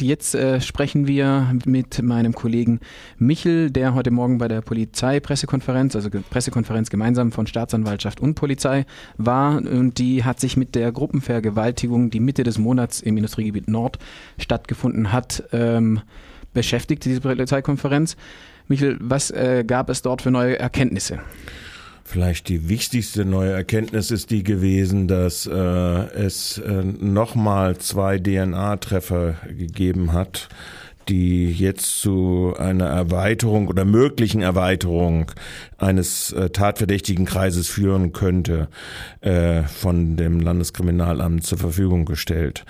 Jetzt äh, sprechen wir mit meinem Kollegen Michel, der heute Morgen bei der Polizeipressekonferenz, also Pressekonferenz gemeinsam von Staatsanwaltschaft und Polizei war. Und die hat sich mit der Gruppenvergewaltigung, die Mitte des Monats im Industriegebiet Nord stattgefunden hat, ähm, beschäftigt, diese Polizeikonferenz. Michel, was äh, gab es dort für neue Erkenntnisse? Vielleicht die wichtigste neue Erkenntnis ist die gewesen, dass äh, es äh, nochmal zwei DNA-Treffer gegeben hat, die jetzt zu einer Erweiterung oder möglichen Erweiterung eines äh, tatverdächtigen Kreises führen könnte, äh, von dem Landeskriminalamt zur Verfügung gestellt.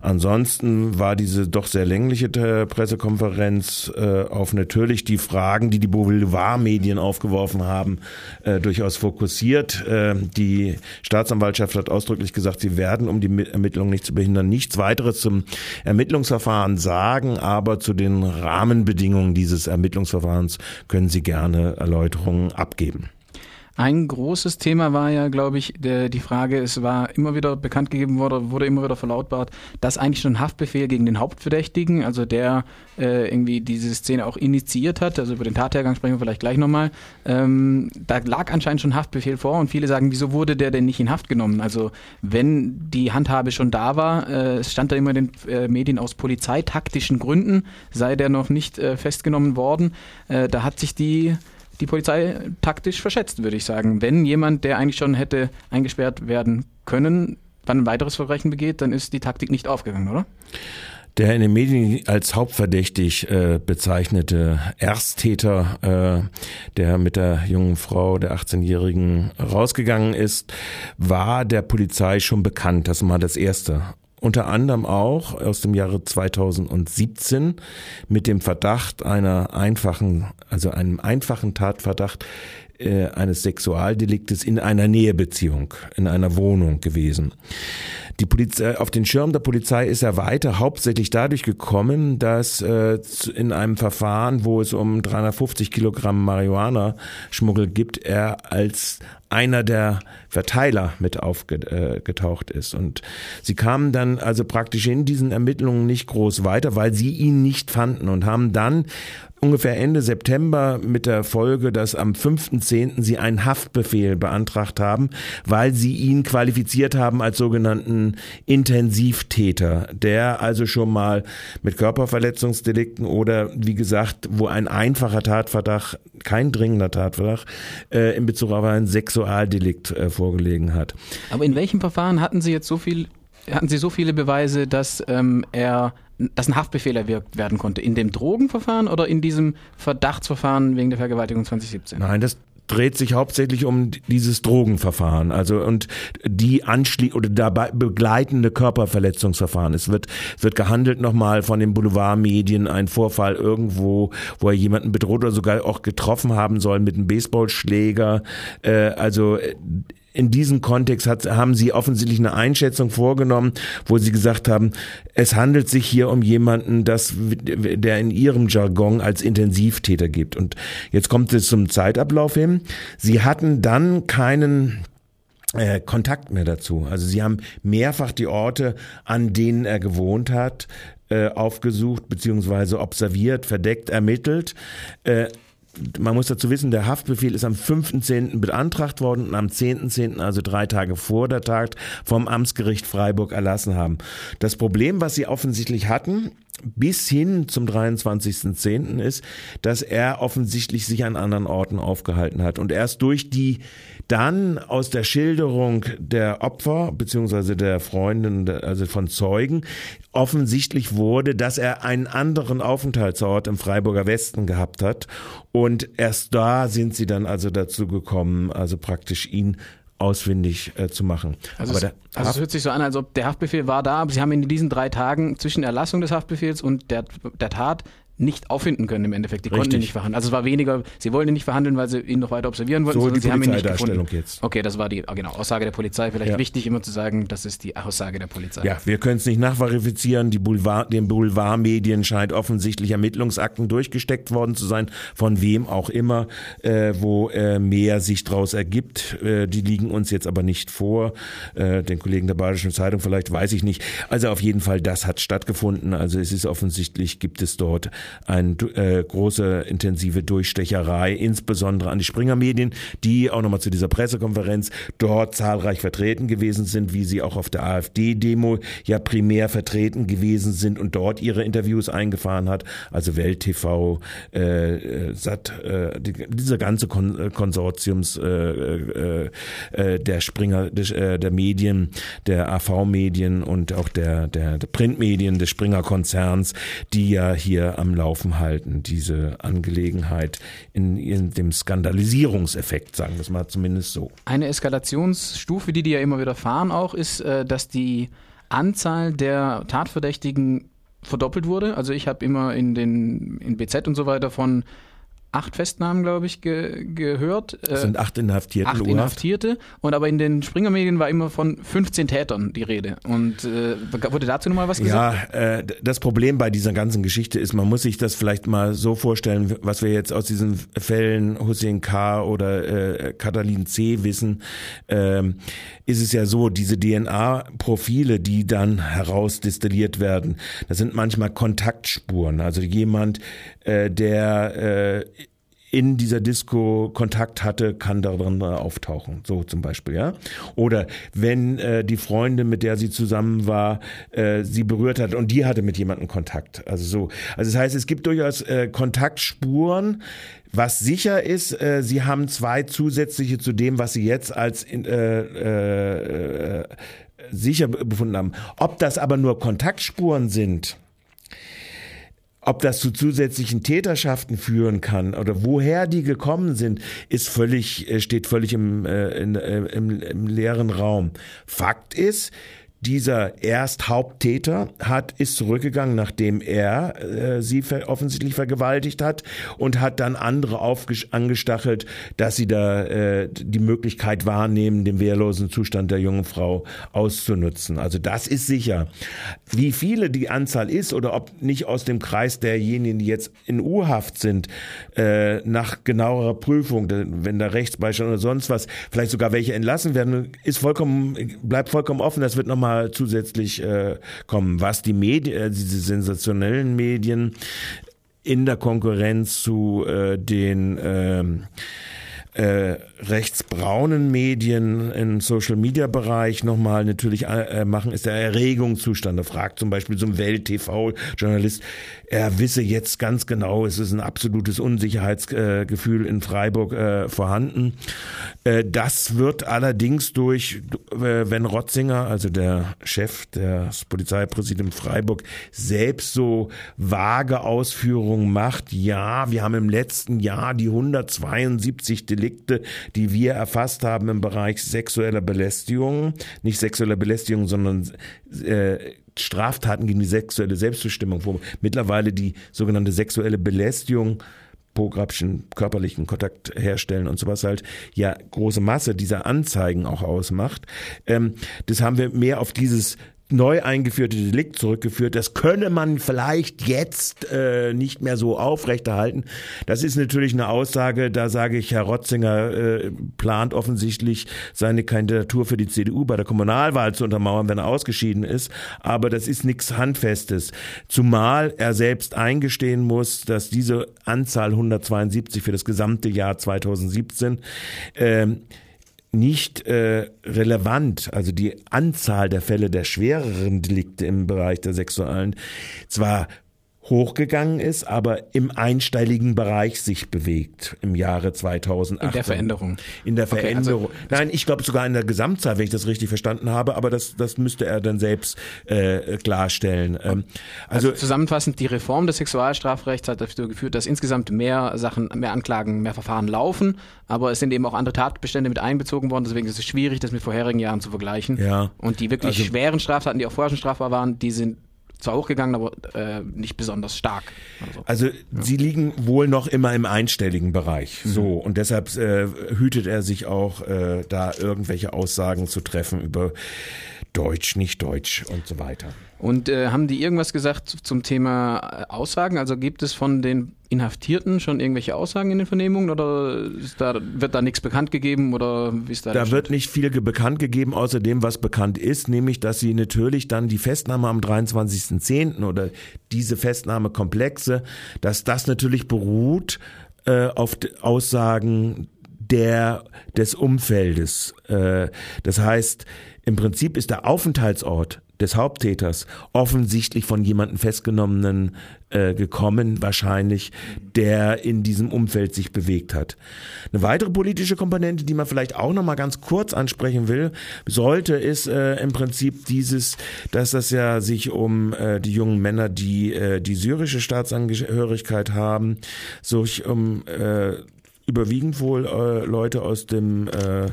Ansonsten war diese doch sehr längliche Pressekonferenz äh, auf natürlich die Fragen, die die Boulevardmedien aufgeworfen haben, äh, durchaus fokussiert. Äh, die Staatsanwaltschaft hat ausdrücklich gesagt, sie werden, um die Ermittlungen nicht zu behindern, nichts weiteres zum Ermittlungsverfahren sagen, aber zu den Rahmenbedingungen dieses Ermittlungsverfahrens können sie gerne Erläuterungen abgeben. Ein großes Thema war ja, glaube ich, der, die Frage, es war immer wieder bekannt gegeben worden, wurde immer wieder verlautbart, dass eigentlich schon ein Haftbefehl gegen den Hauptverdächtigen, also der äh, irgendwie diese Szene auch initiiert hat, also über den Tathergang sprechen wir vielleicht gleich nochmal, ähm, da lag anscheinend schon Haftbefehl vor und viele sagen, wieso wurde der denn nicht in Haft genommen? Also wenn die Handhabe schon da war, äh, stand da immer in den äh, Medien aus polizeitaktischen Gründen, sei der noch nicht äh, festgenommen worden. Äh, da hat sich die die Polizei taktisch verschätzt, würde ich sagen. Wenn jemand, der eigentlich schon hätte eingesperrt werden können, dann ein weiteres Verbrechen begeht, dann ist die Taktik nicht aufgegangen, oder? Der in den Medien als hauptverdächtig äh, bezeichnete Ersttäter, äh, der mit der jungen Frau, der 18-Jährigen, rausgegangen ist, war der Polizei schon bekannt. Das war das Erste unter anderem auch aus dem Jahre 2017 mit dem Verdacht einer einfachen, also einem einfachen Tatverdacht äh, eines Sexualdeliktes in einer Nähebeziehung, in einer Wohnung gewesen. Die Polizei, auf den Schirm der Polizei ist er weiter hauptsächlich dadurch gekommen, dass äh, in einem Verfahren, wo es um 350 Kilogramm Marihuana-Schmuggel gibt, er als einer der Verteiler mit aufgetaucht äh, ist. Und sie kamen dann also praktisch in diesen Ermittlungen nicht groß weiter, weil sie ihn nicht fanden und haben dann ungefähr Ende September mit der Folge, dass am 5.10. sie einen Haftbefehl beantragt haben, weil sie ihn qualifiziert haben als sogenannten Intensivtäter, der also schon mal mit Körperverletzungsdelikten oder wie gesagt, wo ein einfacher Tatverdacht, kein dringender Tatverdacht äh, in Bezug auf ein Sexualdelikt äh, vorgelegen hat. Aber in welchem Verfahren hatten Sie jetzt so viel hatten Sie so viele Beweise, dass ähm, er dass ein Haftbefehl erwirkt werden konnte? In dem Drogenverfahren oder in diesem Verdachtsverfahren wegen der Vergewaltigung 2017? Nein, das dreht sich hauptsächlich um dieses Drogenverfahren, also und die anschließend oder dabei begleitende Körperverletzungsverfahren. Es wird es wird gehandelt nochmal von den Boulevardmedien ein Vorfall irgendwo, wo er jemanden bedroht oder sogar auch getroffen haben soll mit einem Baseballschläger. Äh, also in diesem Kontext hat, haben Sie offensichtlich eine Einschätzung vorgenommen, wo Sie gesagt haben, es handelt sich hier um jemanden, das, der in Ihrem Jargon als Intensivtäter gibt. Und jetzt kommt es zum Zeitablauf hin. Sie hatten dann keinen äh, Kontakt mehr dazu. Also sie haben mehrfach die Orte, an denen er gewohnt hat, äh, aufgesucht beziehungsweise observiert, verdeckt, ermittelt. Äh, man muss dazu wissen, der Haftbefehl ist am 5.10. beantragt worden und am 10.10., also drei Tage vor der Tat, vom Amtsgericht Freiburg erlassen haben. Das Problem, was sie offensichtlich hatten, bis hin zum 23.10. ist, dass er offensichtlich sich an anderen Orten aufgehalten hat. Und erst durch die dann aus der Schilderung der Opfer beziehungsweise der Freundin, also von Zeugen, offensichtlich wurde, dass er einen anderen Aufenthaltsort im Freiburger Westen gehabt hat. Und erst da sind sie dann also dazu gekommen, also praktisch ihn ausfindig äh, zu machen. Also, es, also es hört sich so an, als ob der Haftbefehl war da, aber Sie haben in diesen drei Tagen zwischen Erlassung des Haftbefehls und der, der Tat nicht auffinden können im Endeffekt. Die Richtig. konnten ihn nicht verhandeln. Also es war weniger, sie wollten ihn nicht verhandeln, weil sie ihn noch weiter observieren wollten, So sondern die sie haben ihn nicht gefunden. jetzt. Okay, das war die ah, genau, Aussage der Polizei. Vielleicht Ja. wichtig immer zu sagen, das ist die Aussage der Polizei. Ja, wir können es nicht nachverifizieren. Die Boulevard, den Boulevardmedien scheint offensichtlich Ermittlungsakten durchgesteckt worden zu sein, von wem auch immer, äh, wo äh, mehr sich draus ergibt. Äh, die liegen uns jetzt aber nicht vor. Äh, den Kollegen der Badischen Zeitung vielleicht, weiß ich nicht. Also auf jeden Fall, das hat stattgefunden. Also es ist offensichtlich, gibt es dort eine äh, große, intensive Durchstecherei, insbesondere an die Springer Medien, die auch nochmal zu dieser Pressekonferenz dort zahlreich vertreten gewesen sind, wie sie auch auf der AfD-Demo ja primär vertreten gewesen sind und dort ihre Interviews eingefahren hat. Also Welt TV, äh, äh, Sat, äh, die, dieser ganze Kon äh, Konsortiums äh, äh, der Springer, äh, der Medien, der AV-Medien und auch der, der, der Printmedien des Springer-Konzerns, die ja hier am Laufen halten, diese Angelegenheit in, in dem Skandalisierungseffekt, sagen wir es mal zumindest so. Eine Eskalationsstufe, die die ja immer wieder fahren auch, ist, äh, dass die Anzahl der Tatverdächtigen verdoppelt wurde. Also ich habe immer in den in BZ und so weiter von acht Festnahmen, glaube ich, ge gehört. Äh, sind acht Inhaftierte acht. Inhaftierte. Und aber in den Springer-Medien war immer von 15 Tätern die Rede. Und äh, wurde dazu nochmal was gesagt? Ja, äh, das Problem bei dieser ganzen Geschichte ist, man muss sich das vielleicht mal so vorstellen, was wir jetzt aus diesen Fällen Hussein K. oder äh, Katalin C. wissen, ähm, ist es ja so, diese DNA-Profile, die dann herausdestilliert werden, das sind manchmal Kontaktspuren. Also jemand, äh, der äh, in dieser Disco Kontakt hatte, kann darin auftauchen. So zum Beispiel, ja. Oder wenn äh, die Freundin, mit der sie zusammen war, äh, sie berührt hat und die hatte mit jemandem Kontakt. Also so. Also das heißt, es gibt durchaus äh, Kontaktspuren. Was sicher ist, äh, sie haben zwei zusätzliche zu dem, was sie jetzt als äh, äh, äh, sicher befunden haben. Ob das aber nur Kontaktspuren sind, ob das zu zusätzlichen Täterschaften führen kann oder woher die gekommen sind, ist völlig, äh, steht völlig im, äh, in, äh, im, im leeren Raum. Fakt ist, dieser Ersthaupttäter hat, ist zurückgegangen, nachdem er äh, sie ver offensichtlich vergewaltigt hat und hat dann andere angestachelt, dass sie da äh, die Möglichkeit wahrnehmen, den wehrlosen Zustand der jungen Frau auszunutzen. Also das ist sicher. Wie viele die Anzahl ist oder ob nicht aus dem Kreis derjenigen, die jetzt in U-Haft sind, äh, nach genauerer Prüfung, wenn da Rechtsbeistand oder sonst was, vielleicht sogar welche entlassen werden, ist vollkommen, bleibt vollkommen offen. Das wird nochmal zusätzlich äh, kommen. Was die Medien, äh, diese sensationellen Medien in der Konkurrenz zu äh, den ähm, äh, rechtsbraunen Medien im Social Media Bereich nochmal natürlich äh, machen, ist der Erregungszustand. Da fragt zum Beispiel so Welt-TV-Journalist, er wisse jetzt ganz genau, es ist ein absolutes Unsicherheitsgefühl in Freiburg äh, vorhanden. Äh, das wird allerdings durch, äh, wenn Rotzinger, also der Chef des Polizeipräsidiums Freiburg, selbst so vage Ausführungen macht, ja, wir haben im letzten Jahr die 172 Delikte, die wir erfasst haben im Bereich sexueller Belästigung, nicht sexueller Belästigung, sondern äh, Straftaten gegen die sexuelle Selbstbestimmung, wo mittlerweile die sogenannte sexuelle Belästigung pornografischen körperlichen Kontakt herstellen und sowas halt ja große Masse dieser Anzeigen auch ausmacht. Ähm, das haben wir mehr auf dieses neu eingeführte Delikt zurückgeführt. Das könne man vielleicht jetzt äh, nicht mehr so aufrechterhalten. Das ist natürlich eine Aussage, da sage ich, Herr Rotzinger äh, plant offensichtlich seine Kandidatur für die CDU bei der Kommunalwahl zu untermauern, wenn er ausgeschieden ist. Aber das ist nichts Handfestes. Zumal er selbst eingestehen muss, dass diese Anzahl 172 für das gesamte Jahr 2017 ähm, nicht äh, relevant, also die Anzahl der Fälle der schwereren Delikte im Bereich der Sexualen, zwar hochgegangen ist, aber im einstelligen Bereich sich bewegt im Jahre 2008. In der Veränderung. In der Okay, also- Veränderung. Nein, ich glaube sogar in der Gesamtzahl, wenn ich das richtig verstanden habe, aber das, das müsste er dann selbst äh, klarstellen. Ähm, Also, also zusammenfassend, die Reform des Sexualstrafrechts hat dazu geführt, dass insgesamt mehr Sachen, mehr Anklagen, mehr Verfahren laufen, aber es sind eben auch andere Tatbestände mit einbezogen worden, deswegen ist es schwierig, das mit vorherigen Jahren zu vergleichen. Ja. Und die wirklich Also- schweren Straftaten, die auch vorher schon strafbar waren, die sind zwar hochgegangen, aber äh, nicht besonders stark. Also, also ja. sie liegen wohl noch immer im einstelligen Bereich. Mhm. So und deshalb äh, hütet er sich auch, äh, da irgendwelche Aussagen zu treffen über Deutsch, nicht Deutsch und so weiter. Und äh, haben die irgendwas gesagt zum Thema äh, Aussagen? Also gibt es von den Inhaftierten schon irgendwelche Aussagen in den Vernehmungen oder da, wird da nichts bekannt gegeben oder wie ist da? Da wird nicht viel bekannt gegeben, außer dem, was bekannt ist, nämlich, dass sie natürlich dann die Festnahme am 23.10. oder diese Festnahmekomplexe, dass das natürlich beruht äh, auf Aussagen der des Umfeldes. Äh, das heißt, im Prinzip ist der Aufenthaltsort des Haupttäters offensichtlich von jemandem festgenommenen äh, gekommen, wahrscheinlich, der in diesem Umfeld sich bewegt hat. Eine weitere politische Komponente, die man vielleicht auch noch mal ganz kurz ansprechen will, sollte, ist äh, im Prinzip dieses, dass das ja sich um äh, die jungen Männer, die äh, die syrische Staatsangehörigkeit haben, sich um äh, überwiegend wohl äh, Leute aus dem äh,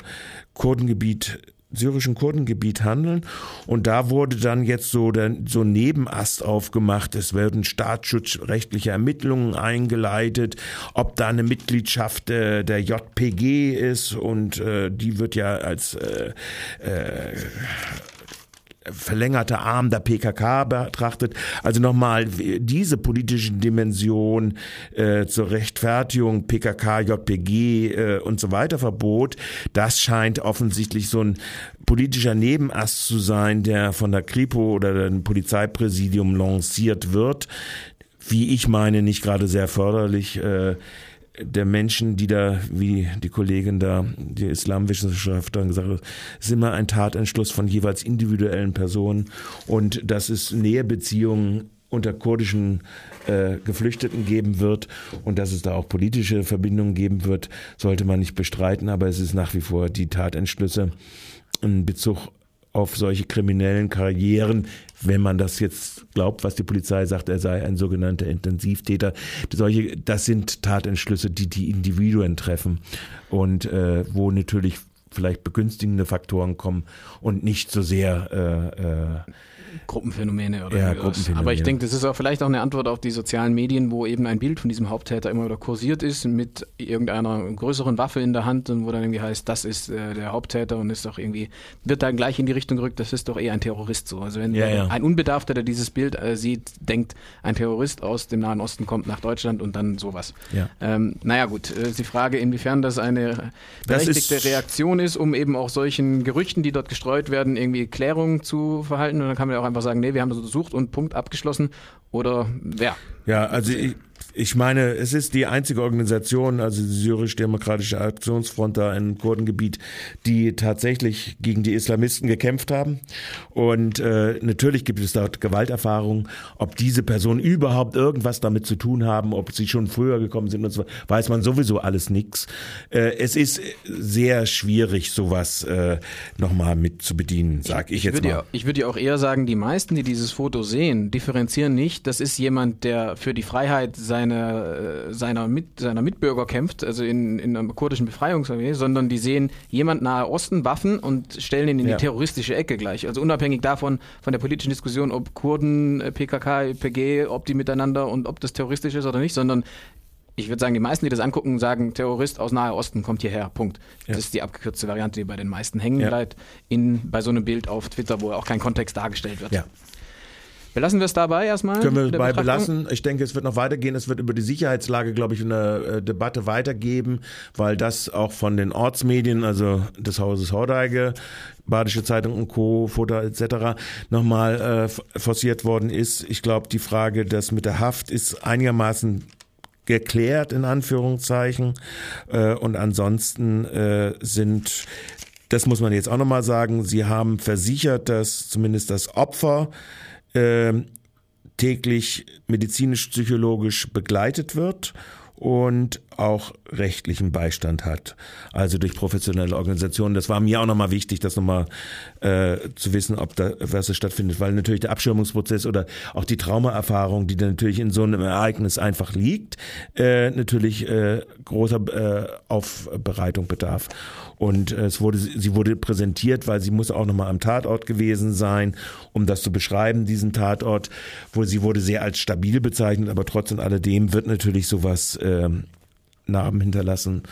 Kurdengebiet syrischen Kurdengebiet handeln. Und da wurde dann jetzt so der, so Nebenast aufgemacht. Es werden staatsschutzrechtliche Ermittlungen eingeleitet, ob da eine Mitgliedschaft äh, der JPG ist und äh, die wird ja als äh, äh, verlängerte Arm der PKK betrachtet. Also nochmal diese politische Dimension äh, zur Rechtfertigung PKK, JPG äh, und so weiter Verbot, das scheint offensichtlich so ein politischer Nebenast zu sein, der von der Kripo oder dem Polizeipräsidium lanciert wird. Wie ich meine, nicht gerade sehr förderlich. Äh, der Menschen, die da, wie die Kollegin da, die Islamwissenschaftlerin gesagt hat, ist immer ein Tatentschluss von jeweils individuellen Personen. Und dass es Nähebeziehungen unter kurdischen äh, Geflüchteten geben wird und dass es da auch politische Verbindungen geben wird, sollte man nicht bestreiten, aber es ist nach wie vor die Tatentschlüsse in Bezug auf solche kriminellen Karrieren, wenn man das jetzt glaubt, was die Polizei sagt, er sei ein sogenannter Intensivtäter. Solche, das sind Tatentschlüsse, die die Individuen treffen und äh, wo natürlich vielleicht begünstigende Faktoren kommen und nicht so sehr äh, äh, Gruppenphänomene oder ja, Gruppenphänomene. Aber ich denke, das ist auch vielleicht auch eine Antwort auf die sozialen Medien, wo eben ein Bild von diesem Haupttäter immer wieder kursiert ist mit irgendeiner größeren Waffe in der Hand und wo dann irgendwie heißt, das ist äh, der Haupttäter und ist doch irgendwie, wird dann gleich in die Richtung gerückt, das ist doch eher ein Terrorist so. Also wenn ja, ja. ein Unbedarfter, der dieses Bild äh, sieht, denkt, ein Terrorist aus dem Nahen Osten kommt nach Deutschland und dann sowas. Ja. Ähm, naja gut, äh, die Frage, inwiefern das eine berechtigte das ist Reaktion ist, um eben auch solchen Gerüchten, die dort gestreut werden, irgendwie Klärung zu verhalten und dann kann man ja auch einfach sagen, nee, wir haben das untersucht und Punkt abgeschlossen oder ja. Ja, also ich, ich meine, es ist die einzige Organisation, also die syrisch-demokratische Aktionsfront da im Kurdengebiet, die tatsächlich gegen die Islamisten gekämpft haben. Und äh, natürlich gibt es dort Gewalterfahrungen. Ob diese Personen überhaupt irgendwas damit zu tun haben, ob sie schon früher gekommen sind und so, weiß man sowieso alles nix. Äh, es ist sehr schwierig, sowas äh, nochmal mit zu bedienen, sag ich, ich jetzt mal. Ja, ich würde ja auch eher sagen, die meisten, die dieses Foto sehen, differenzieren nicht. Das ist jemand, der für die Freiheit seiner seine, äh, seiner, Mit, seiner Mitbürger kämpft, also in, in einer kurdischen Befreiungsarmee, sondern die sehen jemand nahe Osten, Waffen und stellen ihn in ja. die terroristische Ecke gleich. Also unabhängig davon, von der politischen Diskussion, ob Kurden, äh, PKK, PG, ob die miteinander und ob das terroristisch ist oder nicht, sondern ich würde sagen, die meisten, die das angucken, sagen, Terrorist aus Nahe Osten kommt hierher. Punkt. Ja. Das ist die abgekürzte Variante, die bei den meisten hängen bleibt, in, bei so einem Bild auf Twitter, wo auch kein Kontext dargestellt wird. Ja. Belassen wir es dabei erstmal? Können wir dabei belassen. Ich denke, es wird noch weitergehen. Es wird über die Sicherheitslage, glaube ich, eine äh, Debatte weitergeben, weil das auch von den Ortsmedien, also des Hauses Hordeige, Badische Zeitung und Co., Futter etc. nochmal äh, forciert worden ist. Ich glaube, die Frage, das mit der Haft ist einigermaßen geklärt, in Anführungszeichen. Äh, und ansonsten äh, sind das muss man jetzt auch nochmal sagen. Sie haben versichert, dass zumindest das Opfer äh, täglich medizinisch-psychologisch begleitet wird. Und auch rechtlichen Beistand hat, also durch professionelle Organisationen. Das war mir auch nochmal wichtig, das nochmal äh, zu wissen, ob da was stattfindet, weil natürlich der Abschirmungsprozess oder auch die Traumaerfahrung, die dann natürlich in so einem Ereignis einfach liegt, äh, natürlich äh, großer äh, Aufbereitung bedarf. Und äh, es wurde, sie wurde präsentiert, weil sie muss auch nochmal am Tatort gewesen sein, um das zu beschreiben, diesen Tatort, wo sie wurde sehr als stabil bezeichnet, aber trotz und alledem wird natürlich sowas äh, Narben hinterlassen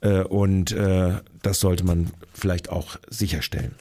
äh, und äh, das sollte man vielleicht auch sicherstellen.